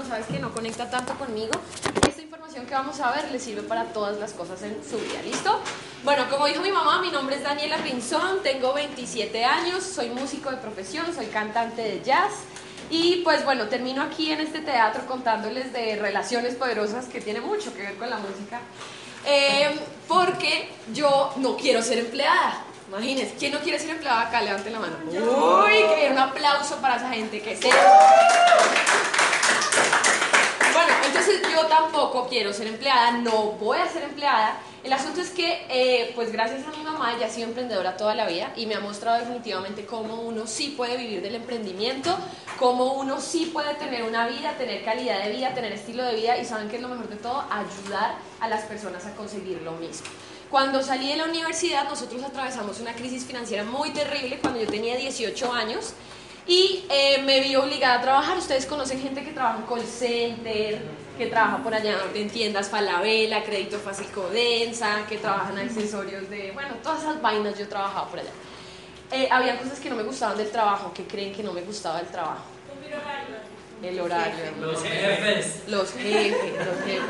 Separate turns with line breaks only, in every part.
No sabes que no conecta tanto conmigo. Esta información que vamos a ver le sirve para todas las cosas en su vida. ¿Listo? Bueno, como dijo mi mamá, mi nombre es Daniela Pinzón, tengo 27 años, soy músico de profesión, soy cantante de jazz. Y pues bueno, termino aquí en este teatro contándoles de relaciones poderosas que tiene mucho que ver con la música. Eh, porque yo no quiero ser empleada. Imagínense, ¿quién no quiere ser empleada acá? Levanten la mano. Uy, que un aplauso para esa gente que se... Entonces yo tampoco quiero ser empleada, no voy a ser empleada. El asunto es que, eh, pues gracias a mi mamá, ella ha sido emprendedora toda la vida y me ha mostrado definitivamente cómo uno sí puede vivir del emprendimiento, cómo uno sí puede tener una vida, tener calidad de vida, tener estilo de vida y saben que es lo mejor de todo, ayudar a las personas a conseguir lo mismo. Cuando salí de la universidad, nosotros atravesamos una crisis financiera muy terrible cuando yo tenía 18 años y eh, me vi obligada a trabajar. Ustedes conocen gente que trabaja en call center, que trabaja por allá en tiendas Falabella, Crédito Fácil Codensa, que trabajan accesorios de, bueno, todas esas vainas yo trabajaba por allá. Eh, había cosas que no me gustaban del trabajo, que creen que no me gustaba del trabajo. El horario.
Los jefes.
Los jefes, los jefes.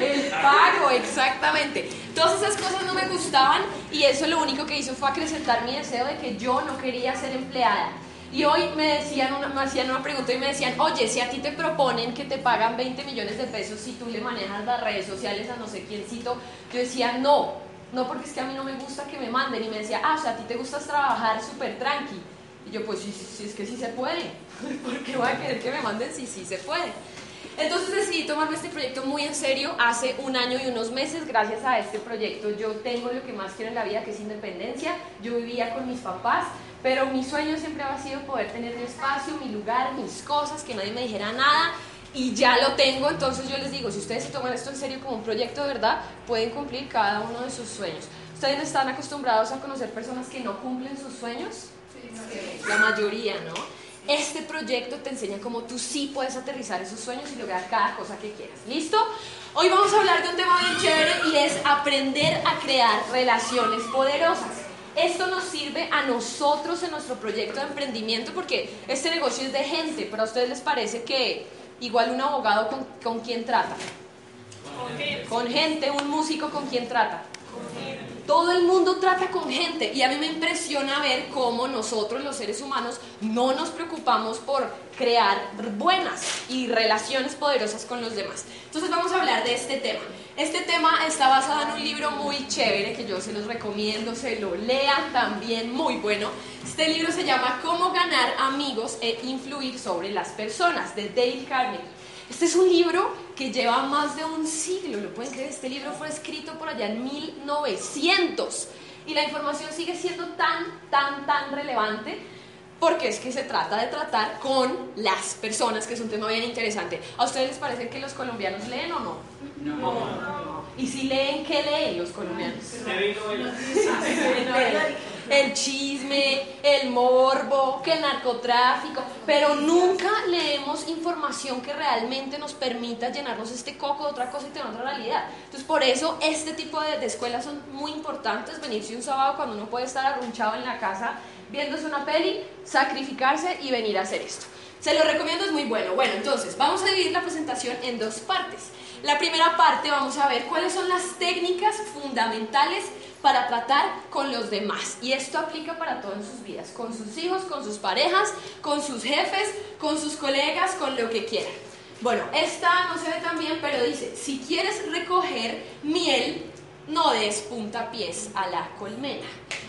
El pago, exactamente. Todas esas cosas no me gustaban y eso lo único que hizo fue acrecentar mi deseo de que yo no quería ser empleada. Y hoy me, decían una, me hacían una pregunta y me decían, oye, si a ti te proponen que te pagan 20 millones de pesos si tú le manejas las redes sociales a no sé quiéncito, yo decía, no, no porque es que a mí no me gusta que me manden. Y me decía, ah, o sea, a ti te gusta trabajar súper tranqui. Y yo, pues sí, sí, es que sí se puede. ¿Por qué voy a querer que me manden si sí se puede? Entonces decidí tomarme este proyecto muy en serio hace un año y unos meses. Gracias a este proyecto yo tengo lo que más quiero en la vida, que es independencia. Yo vivía con mis papás, pero mi sueño siempre ha sido poder tener mi espacio, mi lugar, mis cosas, que nadie me dijera nada. Y ya lo tengo, entonces yo les digo, si ustedes se toman esto en serio como un proyecto de verdad, pueden cumplir cada uno de sus sueños. ¿Ustedes están acostumbrados a conocer personas que no cumplen sus sueños? La mayoría, ¿no? Este proyecto te enseña cómo tú sí puedes aterrizar esos sueños y lograr cada cosa que quieras. ¿Listo? Hoy vamos a hablar de un tema bien chévere y es aprender a crear relaciones poderosas. Esto nos sirve a nosotros en nuestro proyecto de emprendimiento porque este negocio es de gente, pero a ustedes les parece que igual un abogado con, con quién trata? Con gente, un músico con quién trata? Todo el mundo trata con gente y a mí me impresiona ver cómo nosotros los seres humanos no nos preocupamos por crear buenas y relaciones poderosas con los demás. Entonces vamos a hablar de este tema. Este tema está basado en un libro muy chévere que yo se los recomiendo, se lo lean también, muy bueno. Este libro se llama Cómo ganar amigos e influir sobre las personas de Dale Carnegie. Este es un libro que lleva más de un siglo, ¿lo pueden creer? Este libro fue escrito por allá en 1900 y la información sigue siendo tan, tan, tan relevante porque es que se trata de tratar con las personas, que es un tema bien interesante. ¿A ustedes les parece que los colombianos leen o no?
No. no.
¿Y si leen, qué leen los colombianos? El chisme, el morbo, que el narcotráfico, pero nunca leemos información que realmente nos permita llenarnos este coco de otra cosa y tener otra realidad. Entonces, por eso este tipo de, escuelas son muy importantes, venirse un sábado cuando uno puede estar arrunchado en la casa viéndose una peli, sacrificarse y venir a hacer esto. Se lo recomiendo, es muy bueno. Bueno, entonces, vamos a dividir la presentación en dos partes. La primera parte vamos a ver cuáles son las técnicas fundamentales para tratar con los demás. Y esto aplica para todas sus vidas, con sus hijos, con sus parejas, con sus jefes, con sus colegas, con lo que quieran. Bueno, esta no se ve tan bien, pero dice, si quieres recoger miel, no des puntapiés a la colmena.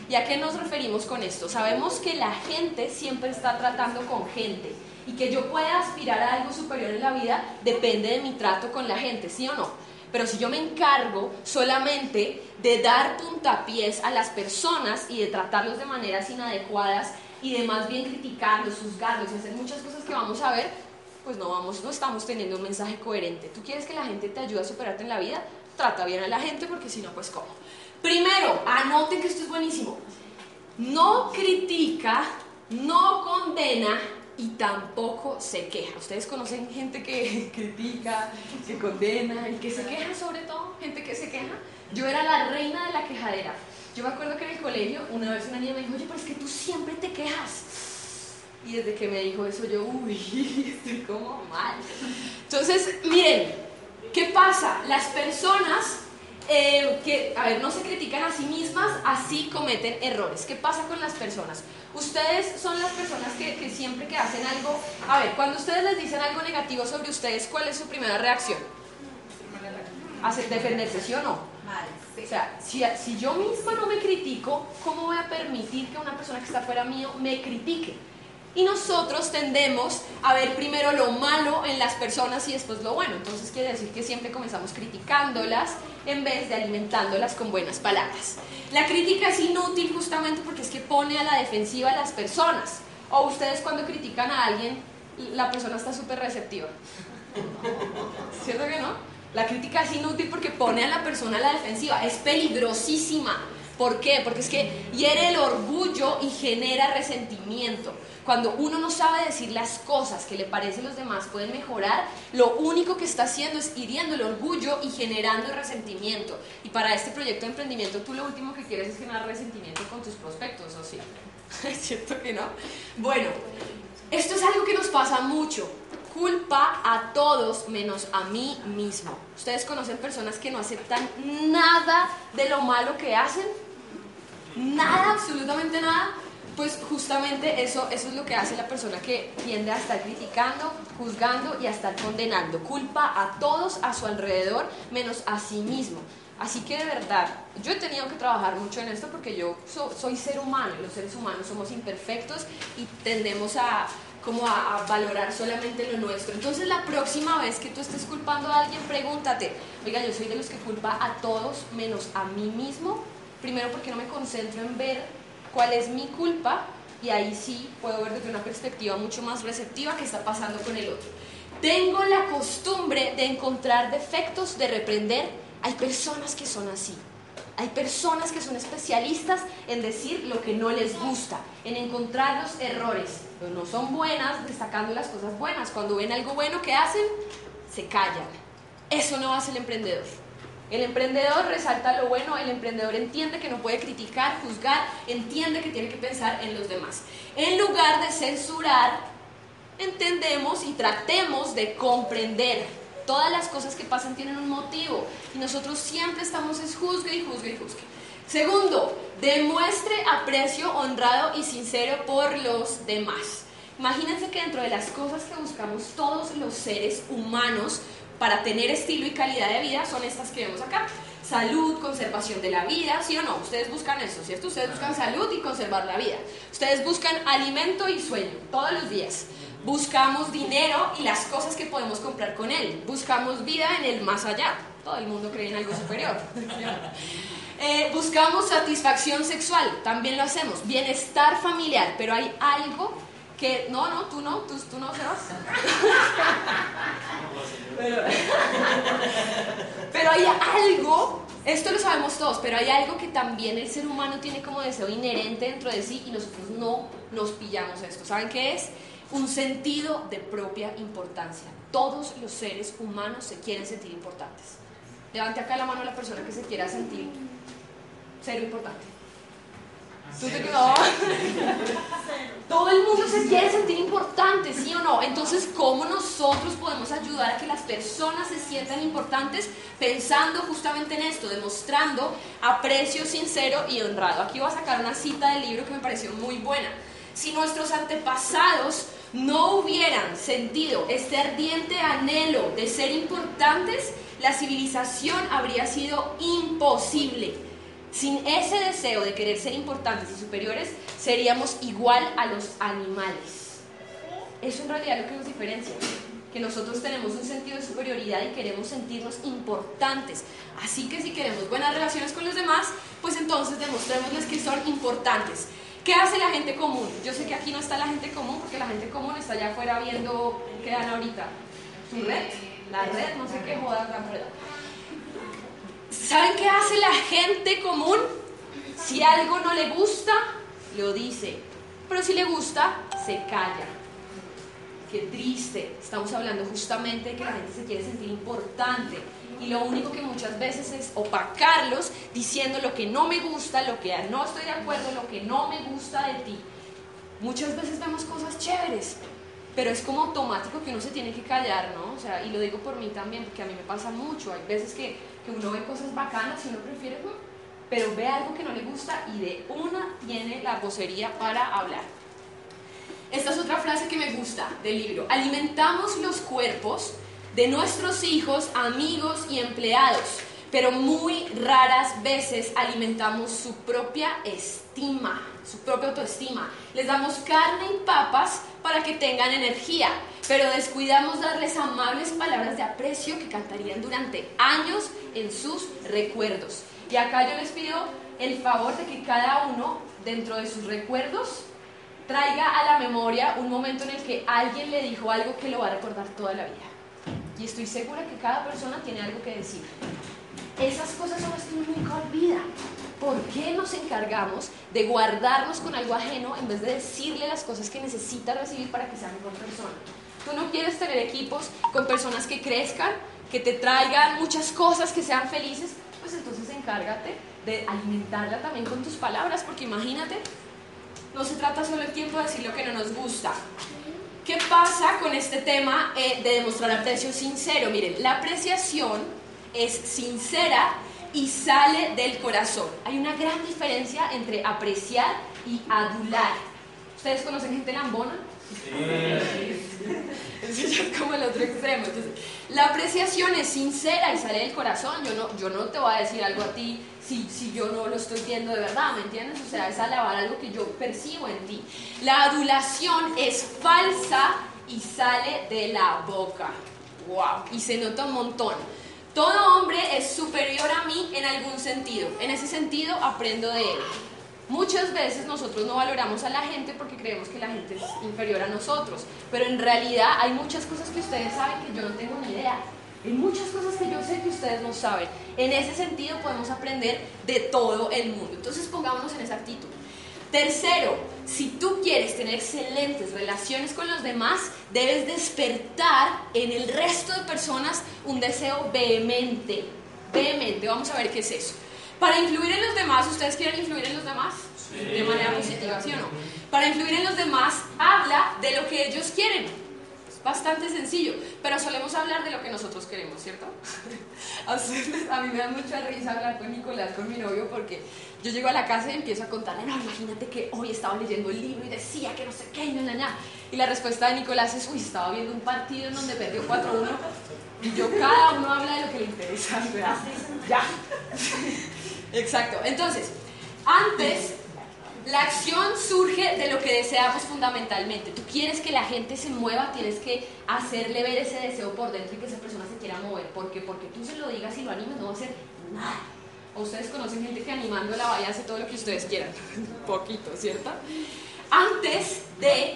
¿Y a qué nos referimos con esto? Sabemos que la gente siempre está tratando con gente y que yo pueda aspirar a algo superior en la vida depende de mi trato con la gente, ¿sí o no? Pero si yo me encargo solamente de dar puntapiés a las personas y de tratarlos de maneras inadecuadas y de más bien criticarlos, juzgarlos y hacer muchas cosas que vamos a ver, pues no vamos, no estamos teniendo un mensaje coherente. Tú quieres que la gente te ayude a superarte en la vida, trata bien a la gente porque si no, pues cómo. Primero, anoten que esto es buenísimo. No critica, no condena y tampoco se queja. Ustedes conocen gente que critica, que condena y que se queja sobre todo, gente que se queja. Yo era la reina de la quejadera. Yo me acuerdo que en el colegio una vez una niña me dijo, oye, pero es que tú siempre te quejas. Y desde que me dijo eso yo, uy, estoy como mal. Entonces, miren, ¿qué pasa? Las personas eh, que, a ver, no se critican a sí mismas, así cometen errores. ¿Qué pasa con las personas? Ustedes son las personas que, que siempre que hacen algo, a ver, cuando ustedes les dicen algo negativo sobre ustedes, ¿cuál es su primera reacción? Hacer defenderse, ¿sí o no? O sea, si, si yo misma no me critico, ¿cómo voy a permitir que una persona que está fuera mío me critique? Y nosotros tendemos a ver primero lo malo en las personas y después lo bueno. Entonces quiere decir que siempre comenzamos criticándolas en vez de alimentándolas con buenas palabras. La crítica es inútil justamente porque es que pone a la defensiva a las personas. O ustedes cuando critican a alguien, la persona está súper receptiva. ¿Cierto que no? La crítica es inútil porque pone a la persona a la defensiva. Es peligrosísima. ¿Por qué? Porque es que hiere el orgullo y genera resentimiento. Cuando uno no sabe decir las cosas que le parecen los demás pueden mejorar, lo único que está haciendo es hiriendo el orgullo y generando resentimiento. Y para este proyecto de emprendimiento tú lo último que quieres es generar resentimiento con tus prospectos, ¿o sí? ¿Es cierto que no? Bueno, esto es algo que nos pasa mucho. Culpa a todos menos a mí mismo. ¿Ustedes conocen personas que no aceptan nada de lo malo que hacen? Nada, absolutamente nada. Pues justamente eso, eso es lo que hace la persona que tiende a estar criticando, juzgando y a estar condenando. Culpa a todos a su alrededor menos a sí mismo. Así que de verdad, yo he tenido que trabajar mucho en esto porque yo soy ser humano, los seres humanos somos imperfectos y tendemos a, como a, valorar solamente lo nuestro. Entonces la próxima vez que tú estés culpando a alguien, pregúntate, oiga, yo soy de los que culpa a todos menos a mí mismo. Primero porque no me concentro en ver cuál es mi culpa y ahí sí puedo ver desde una perspectiva mucho más receptiva qué está pasando con el otro. Tengo la costumbre de encontrar defectos, de reprender. Hay personas que son así. Hay personas que son especialistas en decir lo que no les gusta, en encontrar los errores. No son buenas destacando las cosas buenas. Cuando ven algo bueno que hacen, se callan. Eso no hace el emprendedor. El emprendedor resalta lo bueno, el emprendedor entiende que no puede criticar, juzgar, entiende que tiene que pensar en los demás. En lugar de censurar, entendemos y tratemos de comprender. Todas las cosas que pasan tienen un motivo y nosotros siempre estamos es juzgue y juzgue y juzgue. Segundo, demuestre aprecio honrado y sincero por los demás. Imagínense que dentro de las cosas que buscamos todos los seres humanos, para tener estilo y calidad de vida son estas que vemos acá. Salud, conservación de la vida, ¿sí o no? Ustedes buscan eso, ¿cierto? Ustedes buscan salud y conservar la vida. Ustedes buscan alimento y sueño todos los días. Buscamos dinero y las cosas que podemos comprar con él. Buscamos vida en el más allá. Todo el mundo cree en algo superior. Eh, buscamos satisfacción sexual, también lo hacemos. Bienestar familiar, pero hay algo que no, no, tú no, tú, tú no, Sebas. pero, pero hay algo, esto lo sabemos todos, pero hay algo que también el ser humano tiene como deseo inherente dentro de sí y nosotros no nos pillamos esto. ¿Saben qué es? Un sentido de propia importancia. Todos los seres humanos se quieren sentir importantes. Levante acá la mano a la persona que se quiera sentir ser importante. ¿Tú te quedó? Todo el mundo se quiere sentir importante, ¿sí o no? Entonces, ¿cómo nosotros podemos ayudar a que las personas se sientan importantes pensando justamente en esto, demostrando aprecio sincero y honrado? Aquí voy a sacar una cita del libro que me pareció muy buena. Si nuestros antepasados no hubieran sentido este ardiente anhelo de ser importantes, la civilización habría sido imposible. Sin ese deseo de querer ser importantes y superiores, seríamos igual a los animales. Eso en realidad es lo que nos diferencia, que nosotros tenemos un sentido de superioridad y queremos sentirnos importantes. Así que si queremos buenas relaciones con los demás, pues entonces demostrémosles que son importantes. ¿Qué hace la gente común? Yo sé que aquí no está la gente común porque la gente común está allá afuera viendo qué dan ahorita. ¿Su red? La red, no sé qué joda tan verdad. ¿Saben qué hace la gente común? Si algo no le gusta, lo dice. Pero si le gusta, se calla. Qué triste. Estamos hablando justamente de que la gente se quiere sentir importante. Y lo único que muchas veces es opacarlos diciendo lo que no me gusta, lo que no estoy de acuerdo, lo que no me gusta de ti. Muchas veces vemos cosas chéveres, pero es como automático que uno se tiene que callar, ¿no? O sea, y lo digo por mí también, porque a mí me pasa mucho. Hay veces que, uno ve cosas bacanas y uno prefiere, pero ve algo que no le gusta y de una tiene la vocería para hablar. Esta es otra frase que me gusta del libro. Alimentamos los cuerpos de nuestros hijos, amigos y empleados, pero muy raras veces alimentamos su propia estima, su propia autoestima. Les damos carne y papas para que tengan energía, pero descuidamos darles amables palabras de aprecio que cantarían durante años en sus recuerdos. Y acá yo les pido el favor de que cada uno, dentro de sus recuerdos, traiga a la memoria un momento en el que alguien le dijo algo que lo va a recordar toda la vida. Y estoy segura que cada persona tiene algo que decir. Esas cosas son las que uno nunca olvida. ¿Por qué nos encargamos de guardarnos con algo ajeno en vez de decirle las cosas que necesita recibir para que sea mejor persona? Tú no quieres tener equipos con personas que crezcan, que te traigan muchas cosas, que sean felices, pues entonces encárgate de alimentarla también con tus palabras, porque imagínate, no se trata solo el tiempo de decir lo que no nos gusta. ¿Qué pasa con este tema eh, de demostrar aprecio sincero? Miren, la apreciación es sincera y sale del corazón. Hay una gran diferencia entre apreciar y adular. ¿Ustedes conocen gente lambona? Sí. es como el otro extremo. Entonces, la apreciación es sincera y sale del corazón. Yo no, yo no te voy a decir algo a ti si, si yo no lo estoy viendo de verdad, ¿me entiendes? O sea, es alabar algo que yo percibo en ti. La adulación es falsa y sale de la boca. ¡Wow! Y se nota un montón. Todo hombre es superior a mí en algún sentido. En ese sentido aprendo de él. Muchas veces nosotros no valoramos a la gente porque creemos que la gente es inferior a nosotros, pero en realidad hay muchas cosas que ustedes saben que yo no tengo ni idea. Hay muchas cosas que yo sé que ustedes no saben. En ese sentido podemos aprender de todo el mundo. Entonces pongámonos en esa actitud. Tercero, si tú quieres tener excelentes relaciones con los demás, debes despertar en el resto de personas un deseo vehemente. Vehemente, vamos a ver qué es eso. Para influir en los demás, ¿ustedes quieren influir en los demás? De manera positiva, ¿sí o no? Para influir en los demás, habla de lo que ellos quieren bastante sencillo, pero solemos hablar de lo que nosotros queremos, ¿cierto? a, mí me da mucha risa hablar con Nicolás, con mi novio, porque yo llego a la casa y empiezo a contarle, no, imagínate que hoy estaba leyendo el libro y decía que no sé qué, no, no, no. Y la respuesta de Nicolás es, uy, estaba viendo un partido en donde perdió 4-1. Y yo, cada uno habla de lo que le interesa, ¿verdad? Ya. Exacto. Entonces, antes la acción surge de lo que deseamos fundamentalmente. Tú quieres que la gente se mueva, tienes que hacerle ver ese deseo por dentro y que esa persona se quiera mover. ¿Por qué? Porque tú se lo digas y lo animes, no va a hacer nada. Ustedes conocen gente que animándola vaya a hacer todo lo que ustedes quieran. Poquito, ¿cierto? Antes de,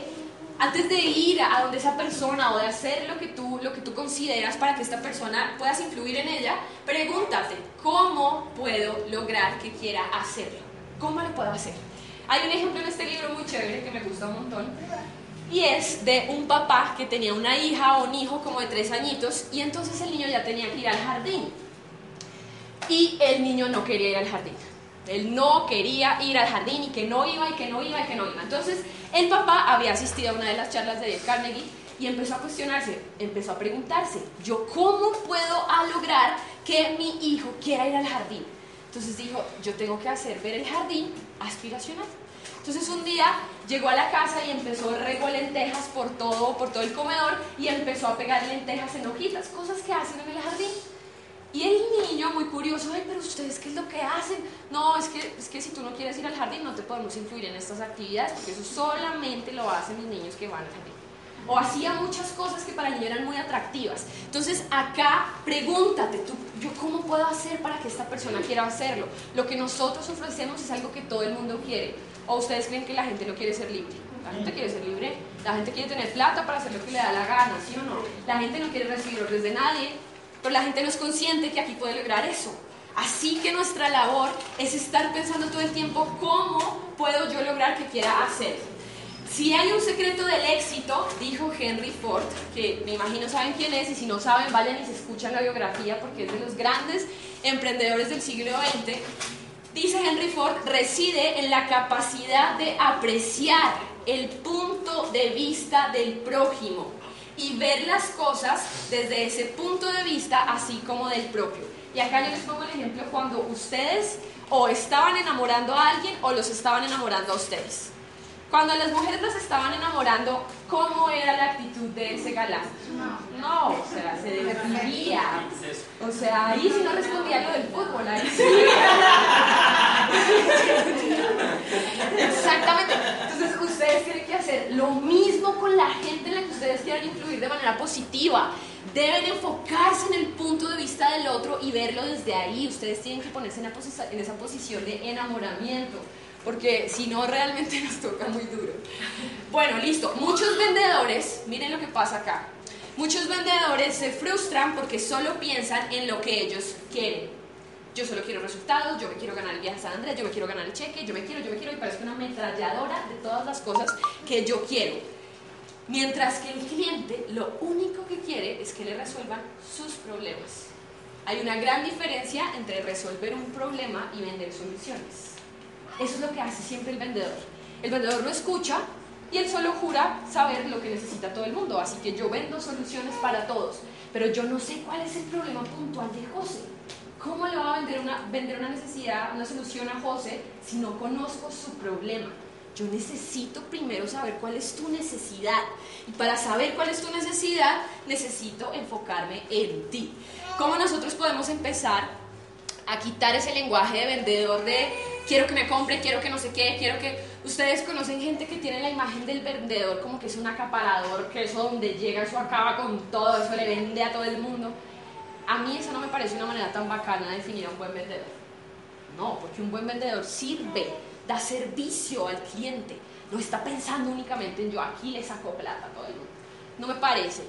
antes de ir a donde esa persona o de hacer lo que, tú, lo que tú consideras para que esta persona puedas influir en ella, pregúntate, ¿cómo puedo lograr que quiera hacerlo? ¿Cómo lo puedo hacer? Hay un ejemplo en este libro muy chévere que me gusta un montón. Y es de un papá que tenía una hija o un hijo como de tres añitos y entonces el niño ya tenía que ir al jardín. Y el niño no quería ir al jardín. Él no quería ir al jardín y que no iba y que no iba y que no iba. Entonces el papá había asistido a una de las charlas de Carnegie y empezó a cuestionarse, empezó a preguntarse, ¿yo cómo puedo lograr que mi hijo quiera ir al jardín? Entonces dijo, yo tengo que hacer ver el jardín aspiracional. Entonces un día llegó a la casa y empezó a regar lentejas por todo, por todo el comedor y empezó a pegar lentejas en hojitas, cosas que hacen en el jardín. Y el niño, muy curioso, ay, pero ustedes qué es lo que hacen? No, es que, es que si tú no quieres ir al jardín no te podemos influir en estas actividades porque eso solamente lo hacen los niños que van al jardín o hacía muchas cosas que para el eran muy atractivas. Entonces acá pregúntate, tú, ¿yo cómo puedo hacer para que esta persona quiera hacerlo? Lo que nosotros ofrecemos es algo que todo el mundo quiere. ¿O ustedes creen que la gente no quiere ser libre? La gente quiere ser libre, la gente quiere tener plata para hacer lo que le da la gana, ¿sí o no? La gente no quiere recibir órdenes de nadie, pero la gente no es consciente que aquí puede lograr eso. Así que nuestra labor es estar pensando todo el tiempo cómo puedo yo lograr que quiera hacer. Si hay un secreto del éxito, dijo Henry Ford, que me imagino saben quién es, y si no saben, vayan y se escuchan la biografía porque es de los grandes emprendedores del siglo XX. Dice Henry Ford, reside en la capacidad de apreciar el punto de vista del prójimo y ver las cosas desde ese punto de vista, así como del propio. Y acá yo les pongo el ejemplo cuando ustedes o estaban enamorando a alguien o los estaban enamorando a ustedes. Cuando las mujeres los estaban enamorando, ¿cómo era la actitud de ese galán? No, o sea, se divertía. O sea, ahí si no respondía lo del fútbol, ahí sí. Exactamente. Entonces, ustedes tienen que hacer lo mismo con la gente en la que ustedes quieran influir de manera positiva. Deben enfocarse en el punto de vista del otro y verlo desde ahí. Ustedes tienen que ponerse en esa posición de enamoramiento porque si no realmente nos toca muy duro. Bueno, listo. Muchos vendedores, miren lo que pasa acá. Muchos vendedores se frustran porque solo piensan en lo que ellos quieren. Yo solo quiero resultados, yo me quiero ganar el viaje a San Andrés, yo me quiero ganar el cheque, yo me quiero, yo me quiero y parezco una ametralladora de todas las cosas que yo quiero. Mientras que el cliente lo único que quiere es que le resuelvan sus problemas. Hay una gran diferencia entre resolver un problema y vender soluciones. Eso es lo que hace siempre el vendedor. El vendedor no escucha y él solo jura saber lo que necesita todo el mundo. Así que yo vendo soluciones para todos, pero yo no sé cuál es el problema puntual de José. ¿Cómo le va a vender una, vender una necesidad, una solución a José si no conozco su problema? Yo necesito primero saber cuál es tu necesidad. Y para saber cuál es tu necesidad, necesito enfocarme en ti. ¿Cómo nosotros podemos empezar a quitar ese lenguaje de vendedor de quiero que me compre, quiero que no sé qué, quiero que... Ustedes conocen gente que tiene la imagen del vendedor como que es un acaparador, que eso donde llega, eso acaba con todo, eso le vende a todo el mundo. A mí eso no me parece una manera tan bacana de definir a un buen vendedor. No, porque un buen vendedor sirve, da servicio al cliente, no está pensando únicamente en yo aquí le saco plata a todo el mundo. No me parece.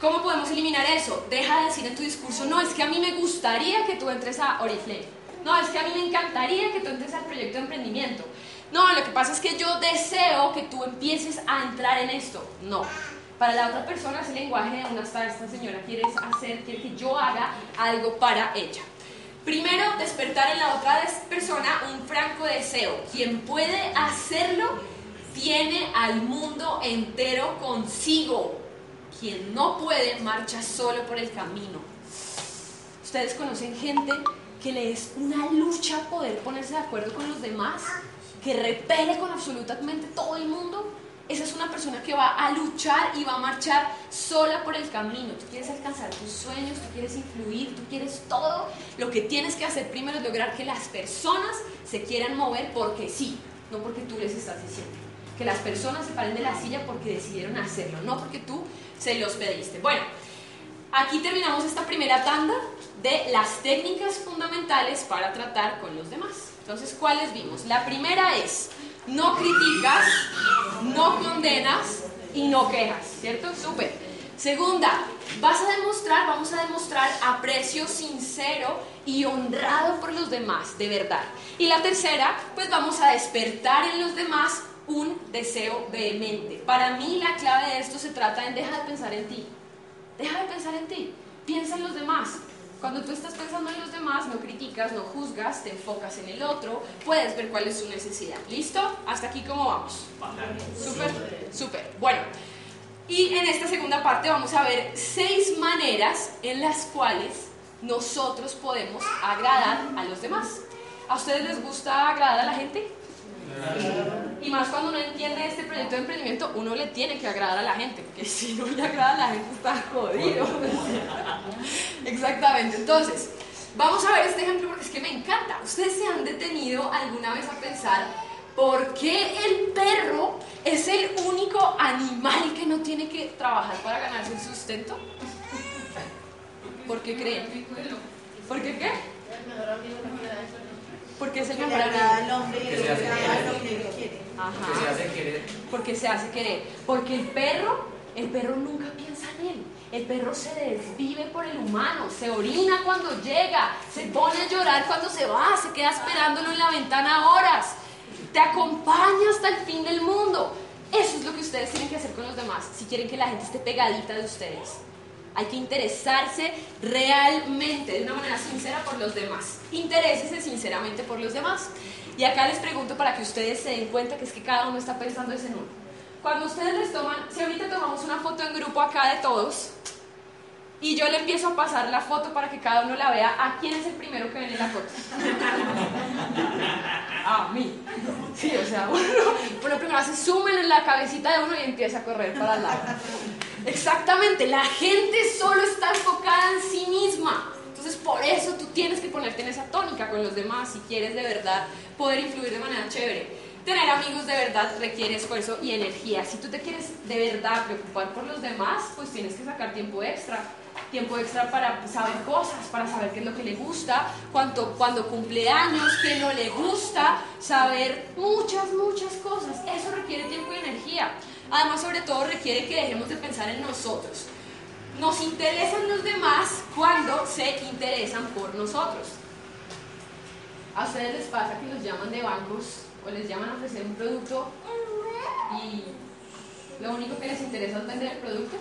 ¿Cómo podemos eliminar eso? Deja de decir en tu discurso, no, es que a mí me gustaría que tú entres a Oriflame no, es que a mí me encantaría que tú entres al proyecto de emprendimiento. No, lo que pasa es que yo deseo que tú empieces a entrar en esto. No. Para la otra persona ese lenguaje de una esta señora quiere hacer, quiere que yo haga algo para ella. Primero, despertar en la otra persona un franco deseo. Quien puede hacerlo tiene al mundo entero consigo. Quien no puede marcha solo por el camino. Ustedes conocen gente que le es una lucha poder ponerse de acuerdo con los demás, que repele con absolutamente todo el mundo, esa es una persona que va a luchar y va a marchar sola por el camino. Tú quieres alcanzar tus sueños, tú quieres influir, tú quieres todo. Lo que tienes que hacer primero es lograr que las personas se quieran mover porque sí, no porque tú les estás diciendo. Que las personas se paren de la silla porque decidieron hacerlo, no porque tú se los pediste. Bueno, aquí terminamos esta primera tanda de las técnicas fundamentales para tratar con los demás. Entonces, ¿cuáles vimos? La primera es, no criticas, no condenas y no quejas, ¿cierto? Súper. Segunda, vas a demostrar, vamos a demostrar aprecio sincero y honrado por los demás, de verdad. Y la tercera, pues vamos a despertar en los demás un deseo vehemente. Para mí la clave de esto se trata en deja de pensar en ti. Deja de pensar en ti. Piensa en los demás. Cuando tú estás pensando en los demás, no criticas, no juzgas, te enfocas en el otro, puedes ver cuál es su necesidad. ¿Listo? Hasta aquí, ¿cómo vamos? Súper, súper. Bueno, y en esta segunda parte vamos a ver seis maneras en las cuales nosotros podemos agradar a los demás. ¿A ustedes les gusta agradar a la gente? Y más cuando uno entiende este proyecto de emprendimiento, uno le tiene que agradar a la gente, porque si no le agrada a la gente está jodido. Exactamente. Entonces, vamos a ver este ejemplo porque es que me encanta. ¿Ustedes se han detenido alguna vez a pensar por qué el perro es el único animal que no tiene que trabajar para ganarse el sustento? ¿Por qué creen? ¿Por qué qué? Porque es el mejor
al hombre y
Que se hace querer.
Ajá.
Que se hace querer.
porque se hace querer. Porque el perro, el perro nunca piensa en él. El perro se desvive por el humano, se orina cuando llega, se pone a llorar cuando se va, se queda esperándolo en la ventana horas, te acompaña hasta el fin del mundo. Eso es lo que ustedes tienen que hacer con los demás si quieren que la gente esté pegadita de ustedes. Hay que interesarse realmente, de una manera sincera por los demás. Interésese sinceramente por los demás. Y acá les pregunto para que ustedes se den cuenta que es que cada uno está pensando en uno. Cuando ustedes les toman, si ahorita tomamos una foto en grupo acá de todos, y yo le empiezo a pasar la foto para que cada uno la vea, ¿a quién es el primero que ven en la foto? A mí. Sí, o sea, uno, uno primero hace zoom en la cabecita de uno y empieza a correr para el lado. Exactamente, la gente solo está enfocada en sí misma. Entonces, por eso tú tienes que ponerte en esa tónica con los demás si quieres de verdad poder influir de manera chévere. Tener amigos de verdad requiere esfuerzo y energía. Si tú te quieres de verdad preocupar por los demás, pues tienes que sacar tiempo extra. Tiempo extra para saber cosas, para saber qué es lo que le gusta, cuánto, cuando cumple años, qué no le gusta, saber muchas, muchas cosas. Eso requiere tiempo y energía. Además, sobre todo, requiere que dejemos de pensar en nosotros. Nos interesan los demás cuando se interesan por nosotros. ¿A ustedes les pasa que los llaman de bancos o les llaman a ofrecer un producto y lo único que les interesa es vender el producto?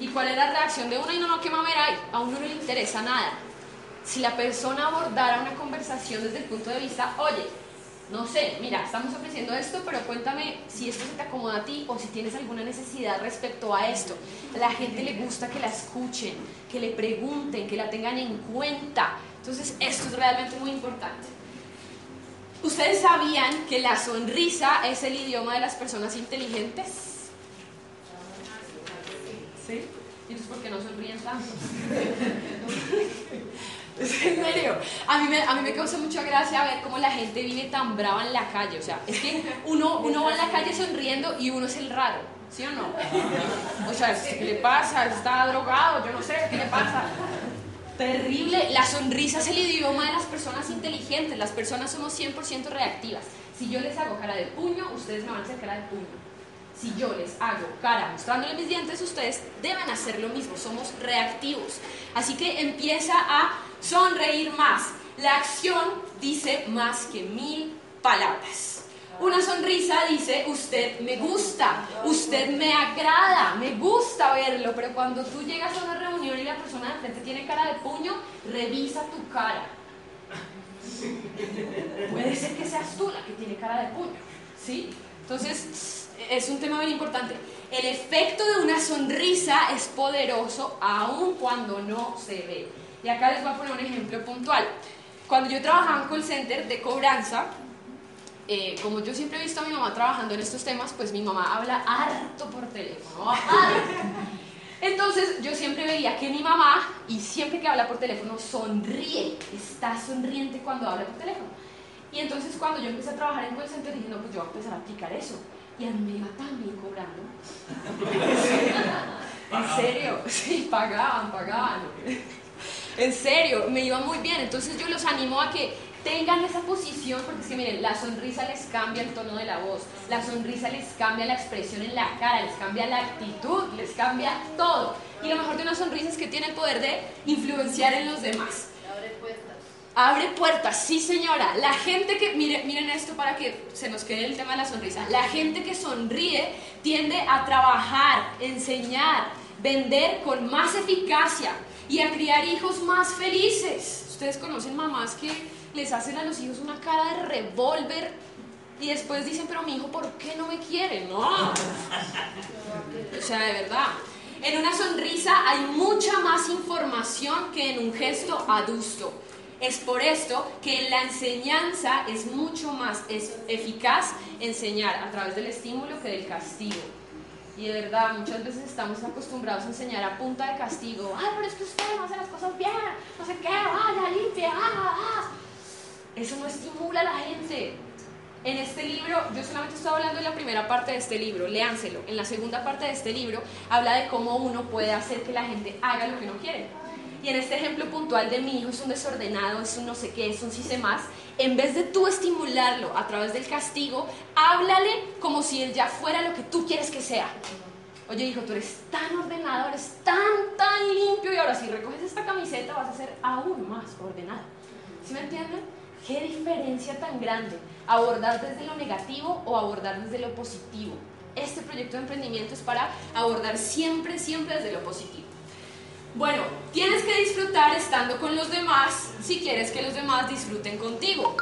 ¿Y cuál es la reacción de uno? Y no, no, qué mamera. A uno no le interesa nada. Si la persona abordara una conversación desde el punto de vista, oye, no sé, mira, estamos ofreciendo esto, pero cuéntame si esto se te acomoda a ti o si tienes alguna necesidad respecto a esto. A la gente le gusta que la escuchen, que le pregunten, que la tengan en cuenta. Entonces, esto es realmente muy importante. ¿Ustedes sabían que la sonrisa es el idioma de las personas inteligentes? ¿Sí? ¿Y entonces por qué no sonríen tanto? Es en serio. A mí, me, a mí me causa mucha gracia ver cómo la gente vive tan brava en la calle. O sea, es que uno, uno va en la calle sonriendo y uno es el raro. ¿Sí o no? O sea, ¿qué le pasa? ¿Está drogado? Yo no sé, ¿qué le pasa? Terrible. La sonrisa es el idioma de las personas inteligentes. Las personas somos 100% reactivas. Si yo les hago cara de puño, ustedes me van a hacer cara de puño. Si yo les hago cara mostrándoles mis dientes, ustedes deben hacer lo mismo. Somos reactivos. Así que empieza a sonreír más. La acción dice más que mil palabras. Una sonrisa dice, usted me gusta, usted me agrada, me gusta verlo, pero cuando tú llegas a una reunión y la persona de frente tiene cara de puño, revisa tu cara. Puede ser que seas tú la que tiene cara de puño, ¿sí? Entonces, es un tema bien importante. El efecto de una sonrisa es poderoso aun cuando no se ve. Y acá les voy a poner un ejemplo puntual. Cuando yo trabajaba en call center de cobranza, eh, como yo siempre he visto a mi mamá trabajando en estos temas, pues mi mamá habla harto por teléfono. Entonces yo siempre veía que mi mamá, y siempre que habla por teléfono, sonríe, está sonriente cuando habla por teléfono. Y entonces cuando yo empecé a trabajar en call center dije, no, pues yo voy a empezar a aplicar eso. Y a mí me iba tan bien cobrando. en serio, sí, pagaban, pagaban. En serio, me iba muy bien. Entonces yo los animo a que tengan esa posición, porque es que miren, la sonrisa les cambia el tono de la voz, la sonrisa les cambia la expresión en la cara, les cambia la actitud, les cambia todo. Y lo mejor de una sonrisa es que tiene el poder de influenciar en los demás.
Abre puertas.
Sí señora. La gente que, miren, miren esto para que se nos quede el tema de la sonrisa. La gente que sonríe tiende a trabajar, enseñar, vender con más eficacia y a criar hijos más felices. Ustedes conocen mamás que les hacen a los hijos una cara de revólver y después dicen, pero mi hijo, ¿por qué no me quiere? No. O sea, de verdad. En una sonrisa hay mucha más información que en un gesto adusto. Es por esto que la enseñanza es mucho más es eficaz enseñar a través del estímulo que del castigo. Y de verdad, muchas veces estamos acostumbrados a enseñar a punta de castigo. Ay, pero es que usted no hace las cosas bien, no sé qué, vaya, limpie, ah, ah. Eso no estimula a la gente. En este libro, yo solamente estoy hablando de la primera parte de este libro, léanselo. En la segunda parte de este libro habla de cómo uno puede hacer que la gente haga lo que no quiere. Y en este ejemplo puntual de mi hijo es un desordenado, es un no sé qué, es un sí sé más, en vez de tú estimularlo a través del castigo, háblale como si él ya fuera lo que tú quieres que sea. Oye, hijo, tú eres tan ordenado, eres tan, tan limpio y ahora si recoges esta camiseta vas a ser aún más ordenado. ¿Sí me entienden? ¿Qué diferencia tan grande? Abordar desde lo negativo o abordar desde lo positivo. Este proyecto de emprendimiento es para abordar siempre, siempre desde lo positivo. Bueno, tienes que disfrutar estando con los demás si quieres que los demás disfruten contigo.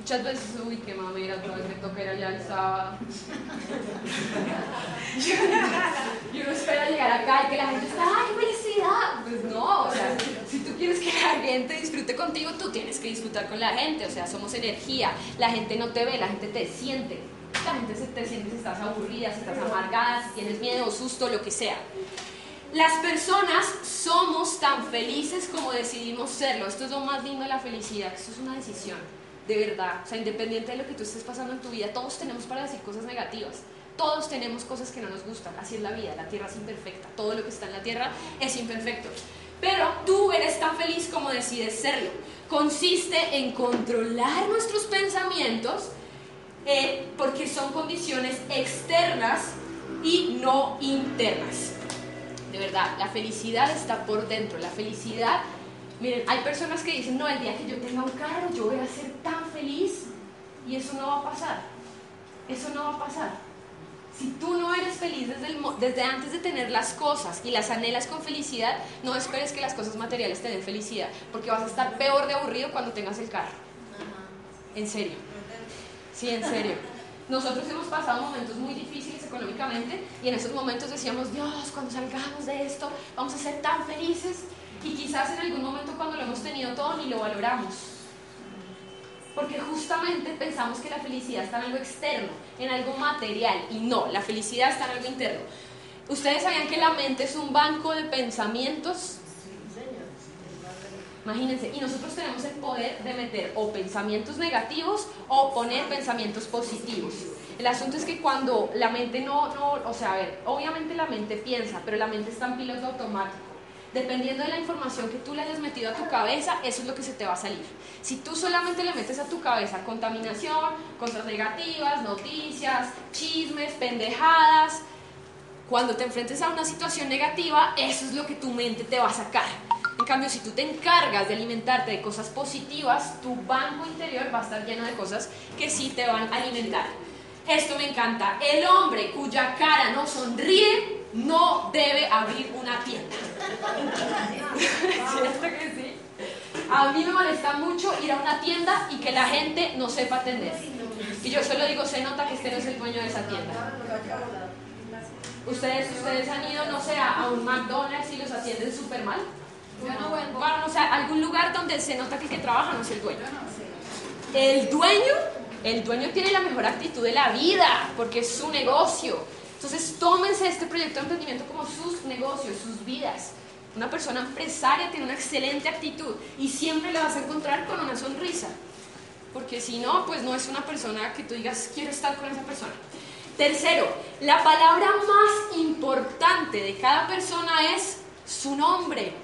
Muchas veces, uy, qué mamera, otra vez me toca ir allá el sábado. y uno espera llegar acá y que la gente está, ¡ay, felicidad! Pues no, o sea, si tú quieres que la gente disfrute contigo, tú tienes que disfrutar con la gente, o sea, somos energía, la gente no te ve, la gente te siente. La gente te siente si estás aburrida, si estás amargada, si tienes miedo susto, lo que sea. Las personas somos tan felices como decidimos serlo. Esto es lo más lindo de la felicidad, esto es una decisión de verdad, o sea, independiente de lo que tú estés pasando en tu vida, todos tenemos para decir cosas negativas. Todos tenemos cosas que no nos gustan, así es la vida, la tierra es imperfecta, todo lo que está en la tierra es imperfecto. Pero tú eres tan feliz como decides serlo. Consiste en controlar nuestros pensamientos eh, porque son condiciones externas y no internas. De verdad, la felicidad está por dentro, la felicidad Miren, hay personas que dicen, no, el día que yo tenga un carro, yo voy a ser tan feliz. Y eso no va a pasar. Eso no va a pasar. Si tú no eres feliz desde, desde antes de tener las cosas y las anhelas con felicidad, no esperes que las cosas materiales te den felicidad, porque vas a estar peor de aburrido cuando tengas el carro. En serio. Sí, en serio. Nosotros hemos pasado momentos muy difíciles económicamente y en esos momentos decíamos, Dios, cuando salgamos de esto, vamos a ser tan felices y quizás en algún momento cuando lo hemos tenido todo ni lo valoramos. Porque justamente pensamos que la felicidad está en algo externo, en algo material, y no, la felicidad está en algo interno. ¿Ustedes sabían que la mente es un banco de pensamientos? Imagínense, y nosotros tenemos el poder de meter o pensamientos negativos o poner pensamientos positivos. El asunto es que cuando la mente no, no, o sea, a ver, obviamente la mente piensa, pero la mente está en piloto automático dependiendo de la información que tú le hayas metido a tu cabeza, eso es lo que se te va a salir. Si tú solamente le metes a tu cabeza contaminación, cosas negativas, noticias, chismes, pendejadas, cuando te enfrentes a una situación negativa, eso es lo que tu mente te va a sacar. En cambio, si tú te encargas de alimentarte de cosas positivas, tu banco interior va a estar lleno de cosas que sí te van a alimentar. Esto me encanta. El hombre cuya cara no sonríe no debe abrir una tienda. ¿Cierto que sí? A mí me molesta mucho ir a una tienda y que la gente no sepa atender. Y yo solo digo, se nota que usted no es el dueño de esa tienda. ¿Ustedes, ustedes han ido, no sé, a un McDonald's y los atienden súper mal? No Bueno, o sea, algún lugar donde se nota que el que trabaja no es el dueño. El dueño, el dueño tiene la mejor actitud de la vida, porque es su negocio entonces, tómense este proyecto de emprendimiento como sus negocios, sus vidas. Una persona empresaria tiene una excelente actitud y siempre la vas a encontrar con una sonrisa. Porque si no, pues no es una persona que tú digas, quiero estar con esa persona. Tercero, la palabra más importante de cada persona es su nombre.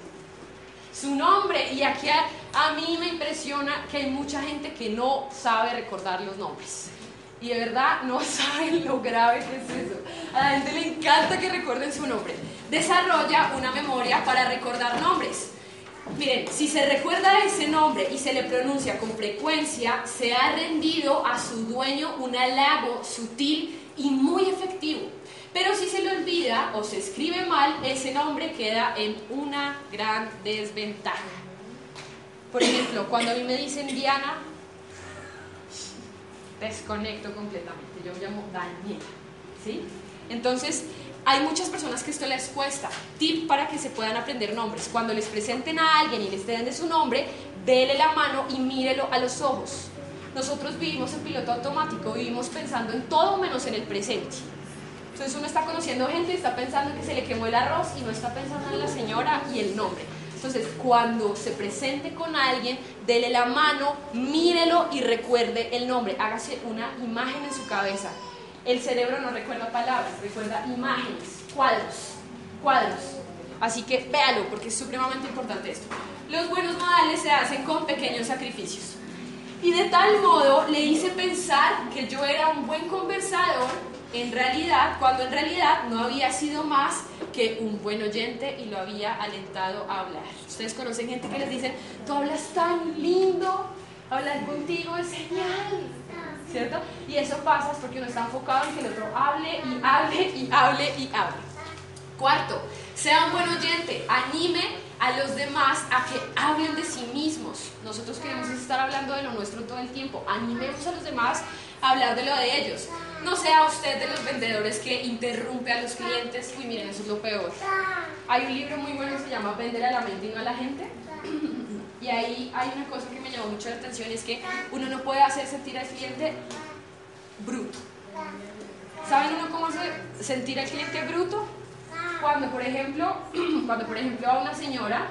Su nombre. Y aquí a, mí me impresiona que hay mucha gente que no sabe recordar los nombres y de verdad no saben lo grave que es eso. A la gente le encanta que recuerden su nombre. Desarrolla una memoria para recordar nombres. Miren, si se recuerda ese nombre y se le pronuncia con frecuencia, se ha rendido a su dueño un halago sutil y muy efectivo. Pero si se le olvida o se escribe mal, ese nombre queda en una gran desventaja. Por ejemplo, cuando a mí me dicen Diana, desconecto completamente. Yo me llamo Daniela, ¿sí? Entonces, hay muchas personas que esto les cuesta. Tip para que se puedan aprender nombres. Cuando les presenten a alguien y les den de su nombre, dele la mano y mírelo a los ojos. Nosotros vivimos en piloto automático, vivimos pensando en todo menos en el presente. Entonces uno está conociendo gente y está pensando que se le quemó el arroz y no está pensando en la señora y el nombre. Entonces, cuando se presente con alguien, dele la mano, mírelo y recuerde el nombre. Hágase una imagen en su cabeza. El cerebro no recuerda palabras, recuerda imágenes, cuadros, cuadros. Así que véalo, porque es supremamente importante esto. Los buenos modales se hacen con pequeños sacrificios. Y de tal modo le hice pensar que yo era un buen conversador en realidad, cuando en realidad no había sido más que un buen oyente y lo había alentado a hablar. Ustedes conocen gente que les dice, tú hablas tan lindo, hablar contigo es genial, ¿cierto? Y eso pasa porque uno está enfocado en que el otro hable y hable y hable y hable. Cuarto, sea un buen oyente, anime a los demás a que hablen de sí mismos. Nosotros queremos estar hablando de lo nuestro todo el tiempo. Animemos a los demás hablar de lo de ellos. No sea usted de los vendedores que interrumpe a los clientes. Uy, miren, eso es lo peor. Hay un libro muy bueno que se llama Vender a la mente y no a la gente. Y ahí hay una cosa que me llamó mucho la atención es que uno no puede hacer sentir al cliente bruto. ¿Saben uno cómo hace sentir al cliente bruto? Cuando, por ejemplo, cuando por ejemplo a una señora,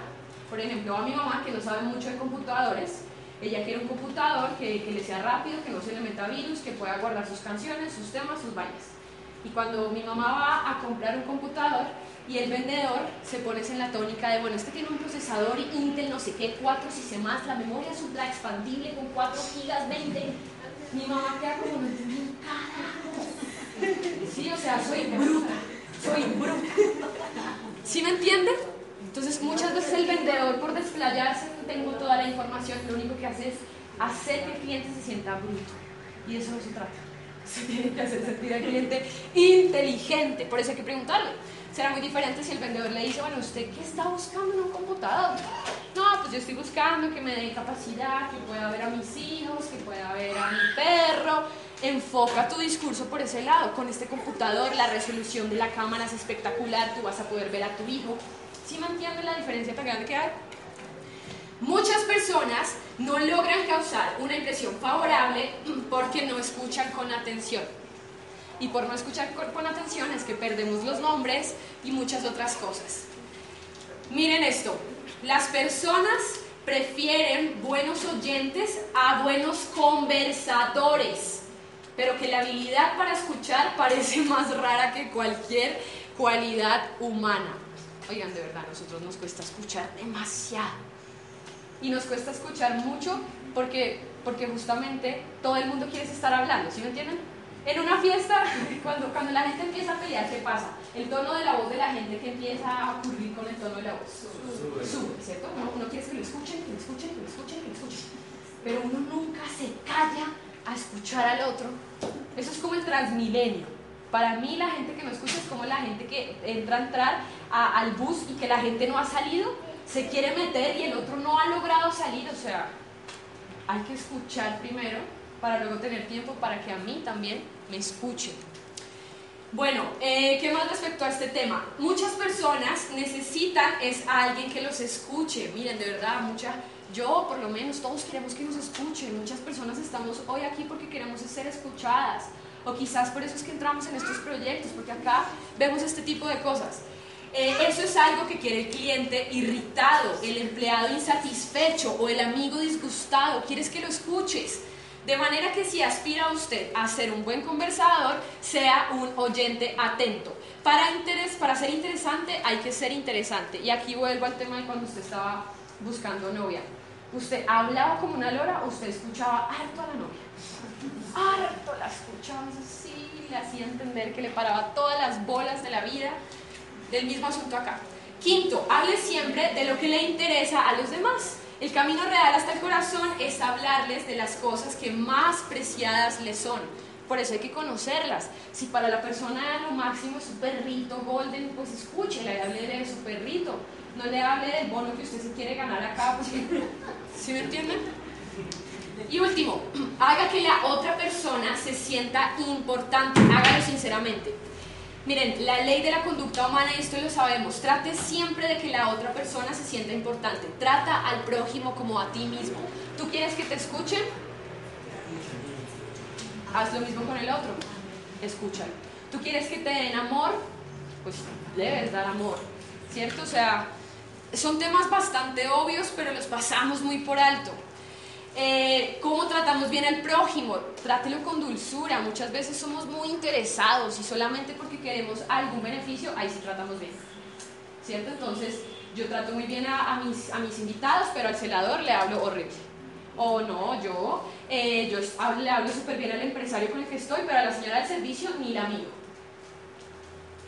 por ejemplo a mi mamá que no sabe mucho de computadores, ella quiere un computador que, que, le sea rápido, que no se le meta virus, que pueda guardar sus canciones, sus temas, sus vallas. Y cuando mi mamá va a comprar un computador y el vendedor se pone en la tónica de, bueno, este tiene un procesador Intel no sé qué, 4 si se más, la memoria es ultra expandible con 4 gigas 20. Mi mamá queda como, entiendo Sí, o sea, soy bruta, soy bruta. ¿Sí me entienden? Entonces muchas veces el vendedor por desplayarse, tengo toda la información, lo único que hace es hacer que el cliente se sienta bruto. Y eso no se trata. Se tiene que hacer sentir al cliente inteligente. Por eso hay que preguntarle. Será muy diferente si el vendedor le dice, bueno, ¿usted qué está buscando en un computador? No, pues yo estoy buscando que me dé capacidad, que pueda ver a mis hijos, que pueda ver a mi perro. Enfoca tu discurso por ese lado. Con este computador, la resolución de la cámara es espectacular, tú vas a poder ver a tu hijo ¿Sí me la diferencia tan grande que hay? Muchas personas no logran causar una impresión favorable porque no escuchan con atención. Y por no escuchar con atención es que perdemos los nombres y muchas otras cosas. Miren esto, las personas prefieren buenos oyentes a buenos conversadores, pero que la habilidad para escuchar parece más rara que cualquier cualidad humana. Oigan, de verdad, a nosotros nos cuesta escuchar demasiado. Y nos cuesta escuchar mucho porque, porque justamente todo el mundo quiere estar hablando, ¿sí me entienden? En una fiesta, cuando, cuando la gente empieza a pelear, ¿qué pasa? El tono de la voz de la gente que empieza a ocurrir con el tono de la voz sube, sube ¿cierto? Uno, uno quiere que lo escuchen, que lo escuchen, que lo escuchen, que lo escuchen. Pero uno nunca se calla a escuchar al otro. Eso es como el transmilenio. Para mí la gente que no escucha es como la gente que entra a entrar al bus y que la gente no ha salido, se quiere meter y el otro no ha logrado salir. O sea, hay que escuchar primero para luego tener tiempo para que a mí también me escuchen. Bueno, eh, ¿qué más respecto a este tema? Muchas personas necesitan es a alguien que los escuche. Miren, de verdad, mucha, yo por lo menos, todos queremos que nos escuchen. Muchas personas estamos hoy aquí porque queremos ser escuchadas. O quizás por eso es que entramos en estos proyectos, porque acá vemos este tipo de cosas. Eh, eso es algo que quiere el cliente irritado, el empleado insatisfecho o el amigo disgustado. Quieres que lo escuches. De manera que si aspira usted a ser un buen conversador, sea un oyente atento. Para, interés, para ser interesante hay que ser interesante. Y aquí vuelvo al tema de cuando usted estaba buscando novia. ¿Usted hablaba como una lora o usted escuchaba harto a la novia? Harto la escuchaba así, le hacía entender que le paraba todas las bolas de la vida del mismo asunto acá. Quinto, hable siempre de lo que le interesa a los demás. El camino real hasta el corazón es hablarles de las cosas que más preciadas le son. Por eso hay que conocerlas. Si para la persona lo máximo es su perrito golden, pues escúchela hable de su perrito. No le hable del bono que usted se quiere ganar acá. ¿Sí me entienden? Y último, haga que la otra persona se sienta importante, hágalo sinceramente. Miren, la ley de la conducta humana, y esto lo sabemos, trate siempre de que la otra persona se sienta importante. Trata al prójimo como a ti mismo. ¿Tú quieres que te escuchen? Haz lo mismo con el otro. Escúchalo. ¿Tú quieres que te den amor? Pues debes dar amor, ¿cierto? O sea, son temas bastante obvios, pero los pasamos muy por alto. Eh, ¿Cómo tratamos bien al prójimo? Trátelo con dulzura. Muchas veces somos muy interesados y solamente porque queremos algún beneficio, ahí sí tratamos bien. ¿cierto? Entonces yo trato muy bien a, a mis, a mis invitados, pero al celador le hablo horrible. O no, yo, eh, yo hablo- le hablo súper bien al empresario con el que estoy, pero a la señora del servicio ni la miro.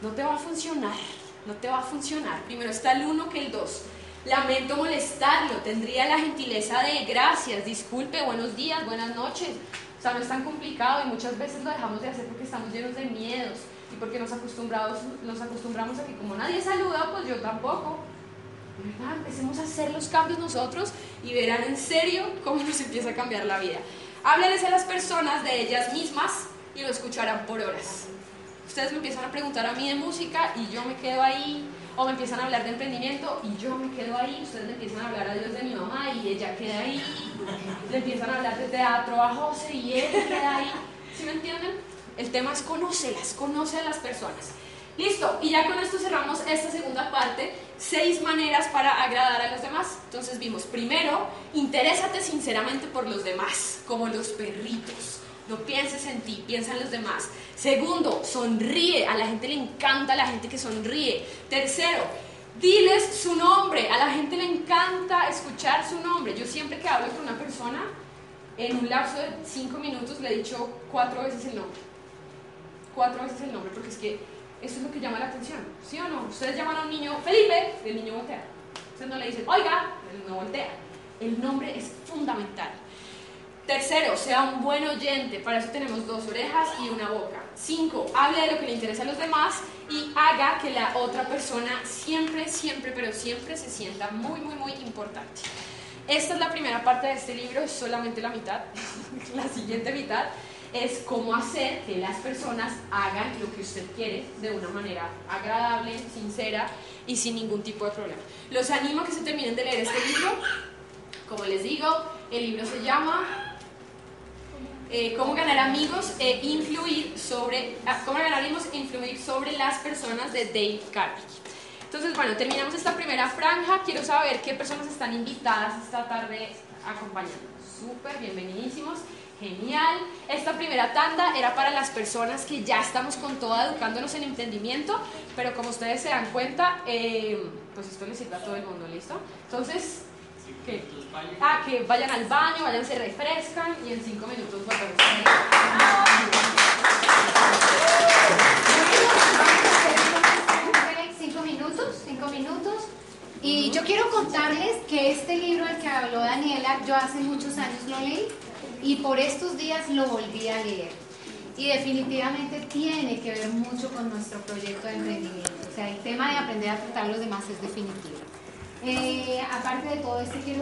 No te va a funcionar, no te va a funcionar. Primero está el uno que el dos. Lamento molestarlo, tendría la gentileza de gracias, disculpe, buenos días, buenas noches. O sea, no es tan complicado y muchas veces lo dejamos de hacer porque estamos llenos de miedos y porque nos, acostumbrados, nos acostumbramos a que como nadie saluda, pues yo tampoco. Verdad, empecemos a hacer los cambios nosotros y verán en serio cómo nos empieza a cambiar la vida. Háblenles a las personas de ellas mismas y lo escucharán por horas. Ustedes me empiezan a preguntar a mí de música y yo me quedo ahí, o me empiezan a hablar de emprendimiento y yo me quedo ahí, ustedes le empiezan a hablar a Dios de mi mamá y ella queda ahí, le empiezan a hablar de teatro a José y él queda ahí. ¿Sí me entienden? El tema es conócelas, conoce a las personas. Listo, y ya con esto cerramos esta segunda parte, seis maneras para agradar a los demás. Entonces vimos, primero, interésate sinceramente por los demás, como los perritos. No pienses en ti, piensa en los demás. Segundo, sonríe. A la gente le encanta la gente que sonríe. Tercero, diles su nombre. A la gente le encanta escuchar su nombre. Yo siempre que hablo con una persona, en un lapso de cinco minutos le he dicho cuatro veces el nombre. Cuatro veces el nombre, porque es que eso es lo que llama la atención. ¿Sí o no? Ustedes llaman a un niño Felipe, el niño voltea. Ustedes no le dicen, oiga, no voltea. El nombre es fundamental. Tercero, sea un buen oyente. Para eso tenemos dos orejas y una boca. Cinco, hable de lo que le interesa a los demás y haga que la otra persona siempre, siempre, pero siempre se sienta muy, muy, muy importante. Esta es la primera parte de este libro, solamente la mitad. la siguiente mitad es cómo hacer que las personas hagan lo que usted quiere de una manera agradable, sincera y sin ningún tipo de problema. Los animo a que se terminen de leer este libro. Como les digo, el libro se llama eh, Cómo ganar amigos e influir sobre ah, cómo ganar amigos e influir sobre las personas de Dave Carnegie. Entonces, bueno, terminamos esta primera franja. Quiero saber qué personas están invitadas esta tarde acompañándonos. Súper, bienvenidísimos. Genial. Esta primera tanda era para las personas que ya estamos con toda educándonos en emprendimiento, pero como ustedes se dan cuenta, eh, pues esto les sirve a todo el mundo, ¿listo? Entonces, ¿qué? Ah, que vayan al baño, vayan, se refrescan y en cinco minutos volvemos.
Cinco minutos, cinco minutos. Y yo quiero contarles que este libro al que habló Daniela, yo hace muchos años lo leí y por estos días lo volví a leer. Y definitivamente tiene que ver mucho con nuestro proyecto de emprendimiento. O sea, el tema de aprender a tratar a los demás es definitivo. Eh, aparte de todo este, quiero